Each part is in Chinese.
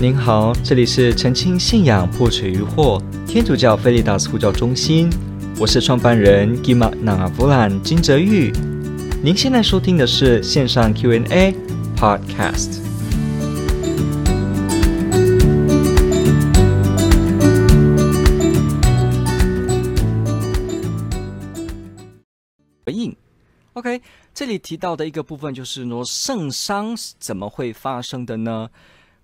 您好，这里是澄清信仰破除疑惑天主教菲利达斯呼叫中心，我是创办人 Gima n a v u l a n 金泽玉。您现在收听的是线上 Q&A Podcast。回应，OK，这里提到的一个部分就是说圣伤怎么会发生的呢？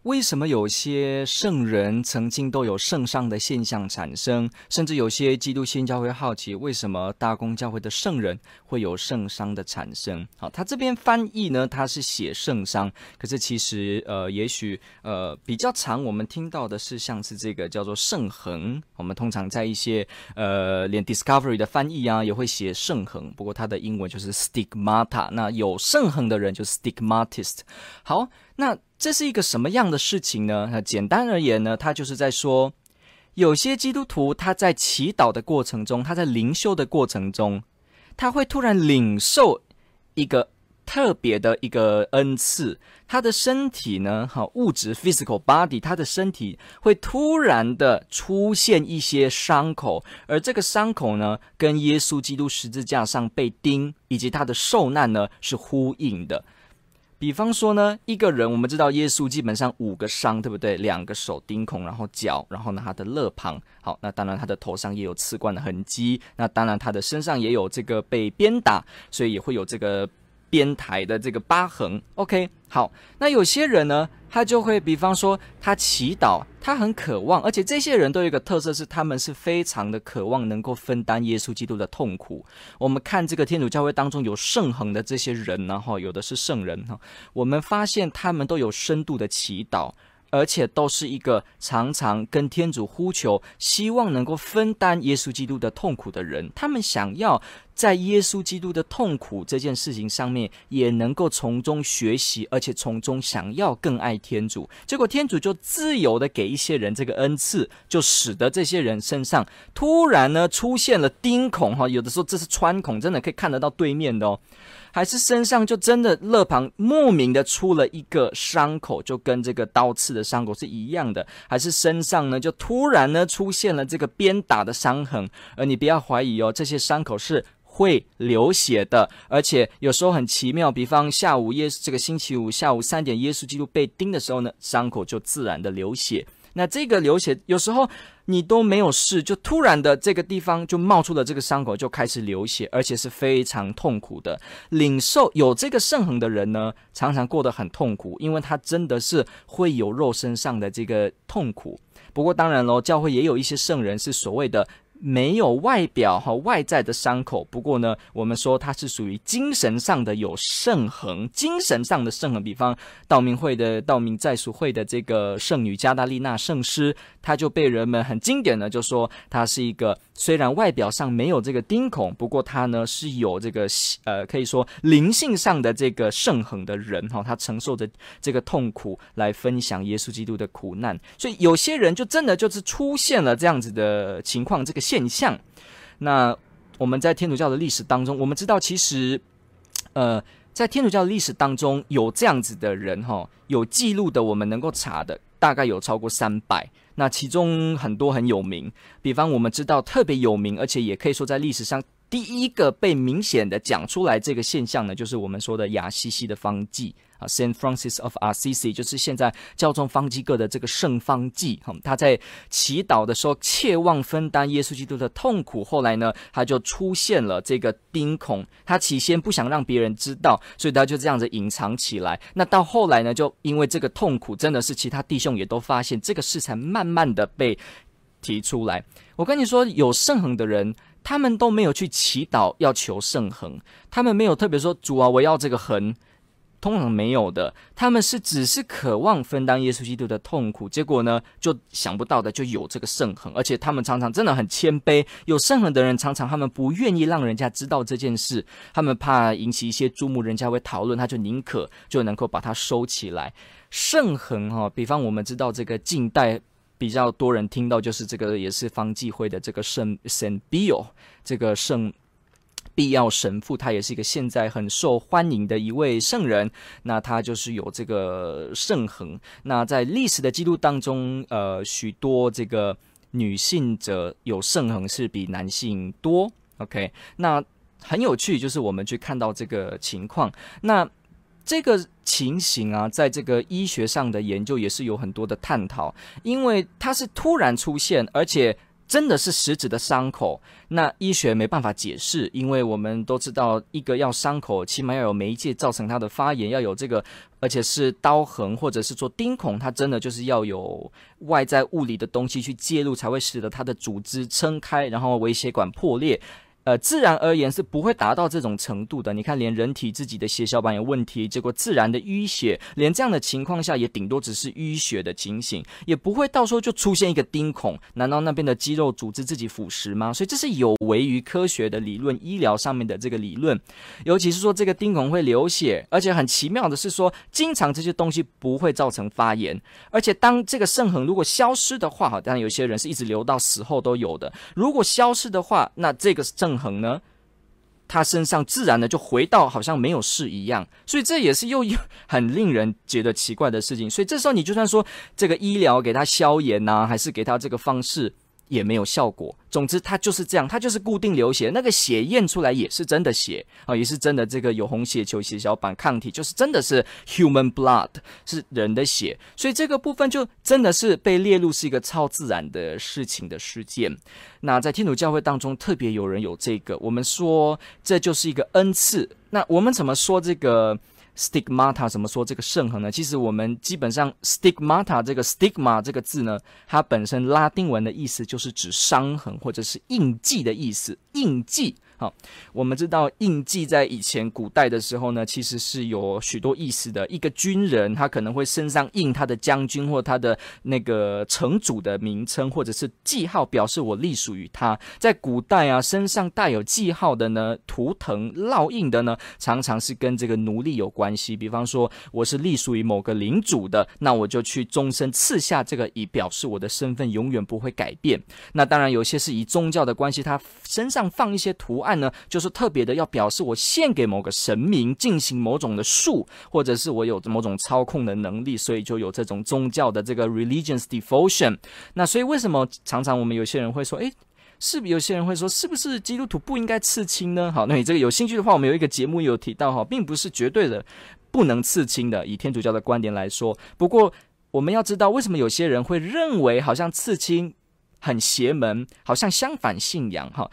为什么有些圣人曾经都有圣伤的现象产生？甚至有些基督新教会好奇，为什么大公教会的圣人会有圣伤的产生？好，他这边翻译呢，他是写圣伤，可是其实呃，也许呃比较常我们听到的是像是这个叫做圣横。我们通常在一些呃连 Discovery 的翻译啊，也会写圣横，不过它的英文就是 Stigmata。那有圣横的人就 Stigmatist。好，那。这是一个什么样的事情呢？那简单而言呢，他就是在说，有些基督徒他在祈祷的过程中，他在灵修的过程中，他会突然领受一个特别的一个恩赐，他的身体呢，哈，物质 physical body，他的身体会突然的出现一些伤口，而这个伤口呢，跟耶稣基督十字架上被钉以及他的受难呢是呼应的。比方说呢，一个人我们知道耶稣基本上五个伤，对不对？两个手钉孔，然后脚，然后呢他的肋旁，好，那当然他的头上也有刺冠的痕迹，那当然他的身上也有这个被鞭打，所以也会有这个。边台的这个疤痕，OK，好。那有些人呢，他就会，比方说，他祈祷，他很渴望，而且这些人都有一个特色，是他们是非常的渴望能够分担耶稣基督的痛苦。我们看这个天主教会当中有圣恒的这些人，然后有的是圣人哈，我们发现他们都有深度的祈祷。而且都是一个常常跟天主呼求，希望能够分担耶稣基督的痛苦的人。他们想要在耶稣基督的痛苦这件事情上面，也能够从中学习，而且从中想要更爱天主。结果天主就自由的给一些人这个恩赐，就使得这些人身上突然呢出现了钉孔哈，有的时候这是穿孔，真的可以看得到对面的哦。还是身上就真的肋旁莫名的出了一个伤口，就跟这个刀刺的伤口是一样的。还是身上呢就突然呢出现了这个鞭打的伤痕，而你不要怀疑哦，这些伤口是会流血的，而且有时候很奇妙，比方下午耶这个星期五下午三点，耶稣基督被钉的时候呢，伤口就自然的流血。那这个流血有时候你都没有事，就突然的这个地方就冒出了这个伤口，就开始流血，而且是非常痛苦的。领受有这个圣痕的人呢，常常过得很痛苦，因为他真的是会有肉身上的这个痛苦。不过当然喽，教会也有一些圣人是所谓的。没有外表和外在的伤口，不过呢，我们说它是属于精神上的有圣痕，精神上的圣痕。比方道明会的道明在俗会的这个圣女加大利纳圣师，她就被人们很经典的就说她是一个虽然外表上没有这个钉孔，不过她呢是有这个呃可以说灵性上的这个圣痕的人哈，她承受着这个痛苦来分享耶稣基督的苦难，所以有些人就真的就是出现了这样子的情况，这个。现象，那我们在天主教的历史当中，我们知道其实，呃，在天主教的历史当中有这样子的人哈，有记录的，我们能够查的大概有超过三百。那其中很多很有名，比方我们知道特别有名，而且也可以说在历史上第一个被明显的讲出来这个现象呢，就是我们说的亚西西的方济。啊，Saint Francis of Assisi 就是现在教宗方济各的这个圣方济，哈，他在祈祷的时候切望分担耶稣基督的痛苦，后来呢，他就出现了这个钉孔，他起先不想让别人知道，所以他就这样子隐藏起来。那到后来呢，就因为这个痛苦真的是其他弟兄也都发现，这个事才慢慢的被提出来。我跟你说，有圣横的人，他们都没有去祈祷要求圣横，他们没有特别说主啊，我要这个横。通常没有的，他们是只是渴望分担耶稣基督的痛苦，结果呢，就想不到的就有这个圣痕，而且他们常常真的很谦卑。有圣痕的人，常常他们不愿意让人家知道这件事，他们怕引起一些注目，人家会讨论，他就宁可就能够把它收起来。圣痕哈，比方我们知道这个近代比较多人听到，就是这个也是方济会的这个圣圣比欧，这个圣。必要神父，他也是一个现在很受欢迎的一位圣人。那他就是有这个圣痕。那在历史的记录当中，呃，许多这个女性者有圣痕是比男性多。OK，那很有趣，就是我们去看到这个情况。那这个情形啊，在这个医学上的研究也是有很多的探讨，因为它是突然出现，而且。真的是食指的伤口，那医学没办法解释，因为我们都知道，一个要伤口，起码要有媒介造成它的发炎，要有这个，而且是刀痕或者是做钉孔，它真的就是要有外在物理的东西去介入，才会使得它的组织撑开，然后微血管破裂。呃，自然而言是不会达到这种程度的。你看，连人体自己的血小板有问题，结果自然的淤血，连这样的情况下也顶多只是淤血的情形，也不会到时候就出现一个钉孔。难道那边的肌肉组织自己腐蚀吗？所以这是有违于科学的理论，医疗上面的这个理论。尤其是说这个钉孔会流血，而且很奇妙的是说，经常这些东西不会造成发炎，而且当这个圣痕如果消失的话，哈，当然有些人是一直流到死后都有的。如果消失的话，那这个圣横呢，他身上自然的就回到好像没有事一样，所以这也是又又很令人觉得奇怪的事情。所以这时候你就算说这个医疗给他消炎呐、还是给他这个方式。也没有效果。总之，它就是这样，它就是固定流血。那个血验出来也是真的血啊，也是真的。这个有红血球、血小板抗体，就是真的是 human blood，是人的血。所以这个部分就真的是被列入是一个超自然的事情的事件。那在天主教会当中，特别有人有这个，我们说这就是一个恩赐。那我们怎么说这个？Stigmata 怎么说这个圣痕呢？其实我们基本上 Stigmata 这个 Stigma 这个字呢，它本身拉丁文的意思就是指伤痕或者是印记的意思，印记。好，我们知道印记在以前古代的时候呢，其实是有许多意思的。一个军人他可能会身上印他的将军或他的那个城主的名称或者是记号，表示我隶属于他。在古代啊，身上带有记号的呢，图腾烙印的呢，常常是跟这个奴隶有关系。比方说，我是隶属于某个领主的，那我就去终身刺下这个，以表示我的身份永远不会改变。那当然，有些是以宗教的关系，他身上放一些图案呢，就是特别的要表示我献给某个神明进行某种的术，或者是我有某种操控的能力，所以就有这种宗教的这个 religious devotion。那所以为什么常常我们有些人会说，诶，是不是有些人会说，是不是基督徒不应该刺青呢？好，那你这个有兴趣的话，我们有一个节目有提到哈，并不是绝对的不能刺青的，以天主教的观点来说。不过我们要知道，为什么有些人会认为好像刺青很邪门，好像相反信仰哈？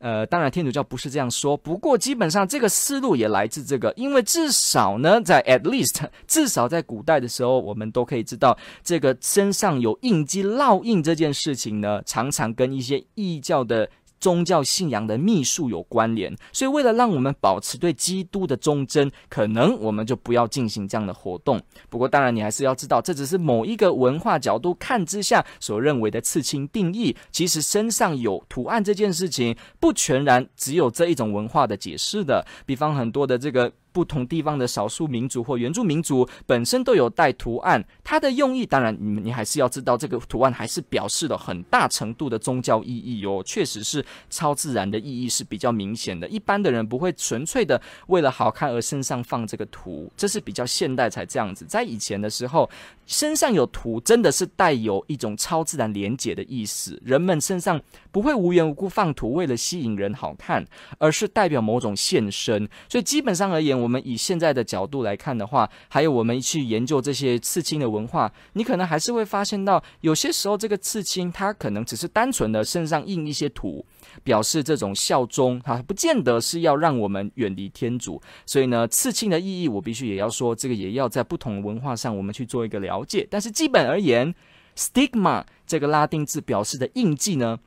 呃，当然天主教不是这样说，不过基本上这个思路也来自这个，因为至少呢，在 at least 至少在古代的时候，我们都可以知道这个身上有印记烙印这件事情呢，常常跟一些异教的。宗教信仰的秘术有关联，所以为了让我们保持对基督的忠贞，可能我们就不要进行这样的活动。不过，当然你还是要知道，这只是某一个文化角度看之下所认为的刺青定义。其实身上有图案这件事情，不全然只有这一种文化的解释的。比方很多的这个。不同地方的少数民族或原住民族本身都有带图案，它的用意当然你你还是要知道，这个图案还是表示了很大程度的宗教意义哦，确实是超自然的意义是比较明显的。一般的人不会纯粹的为了好看而身上放这个图，这是比较现代才这样子。在以前的时候，身上有图真的是带有一种超自然连结的意思，人们身上不会无缘无故放图为了吸引人好看，而是代表某种献身。所以基本上而言，我们以现在的角度来看的话，还有我们去研究这些刺青的文化，你可能还是会发现到，有些时候这个刺青它可能只是单纯的身上印一些图，表示这种效忠，它不见得是要让我们远离天主。所以呢，刺青的意义，我必须也要说，这个也要在不同文化上我们去做一个了解。但是基本而言，stigma 这个拉丁字表示的印记呢，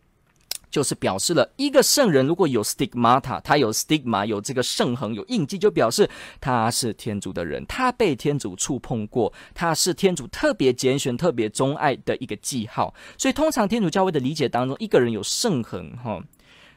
就是表示了一个圣人如果有 stigmata，他有 stigma，有这个圣痕，有印记，就表示他是天主的人，他被天主触碰过，他是天主特别拣选、特别钟爱的一个记号。所以，通常天主教会的理解当中，一个人有圣痕，哈，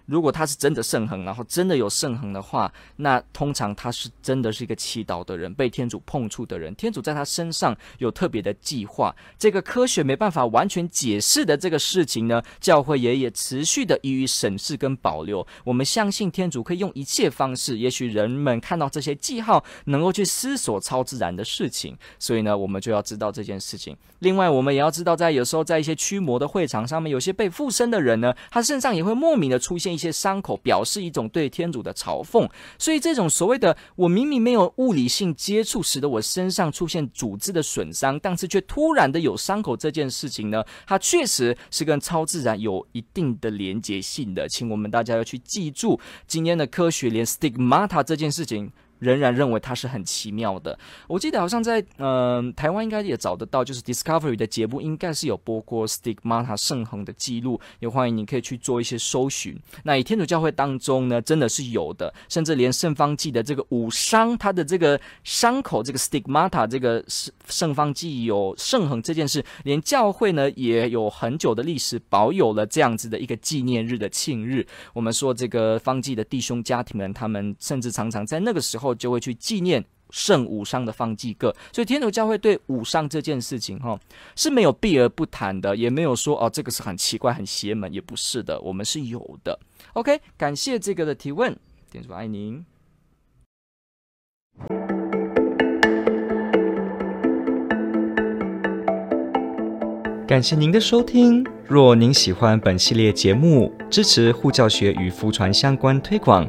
如果他是真的圣恒，然后真的有圣恒的话，那通常他是真的是一个祈祷的人，被天主碰触的人。天主在他身上有特别的计划。这个科学没办法完全解释的这个事情呢，教会也也持续的予以审视跟保留。我们相信天主可以用一切方式，也许人们看到这些记号，能够去思索超自然的事情。所以呢，我们就要知道这件事情。另外，我们也要知道，在有时候在一些驱魔的会场上面，有些被附身的人呢，他身上也会莫名的出现。一些伤口表示一种对天主的嘲讽，所以这种所谓的我明明没有物理性接触，使得我身上出现组织的损伤，但是却突然的有伤口这件事情呢，它确实是跟超自然有一定的连结性的，请我们大家要去记住今天的科学连 stigmata 这件事情。仍然认为它是很奇妙的。我记得好像在嗯、台湾应该也找得到，就是 Discovery 的节目应该是有播过 Stigmata 圣恒的记录，也欢迎你可以去做一些搜寻。那以天主教会当中呢，真的是有的，甚至连圣方济的这个五伤，它的这个伤口这个 Stigmata 这个圣圣方济有圣恒这件事，连教会呢也有很久的历史，保有了这样子的一个纪念日的庆日。我们说这个方济的弟兄家庭们，他们甚至常常在那个时候。后就会去纪念圣五伤的方济各，所以天主教会对五伤这件事情哈是没有避而不谈的，也没有说哦这个是很奇怪、很邪门，也不是的，我们是有的。OK，感谢这个的提问，天主爱您，感谢您的收听。若您喜欢本系列节目，支持护教学与福传相关推广。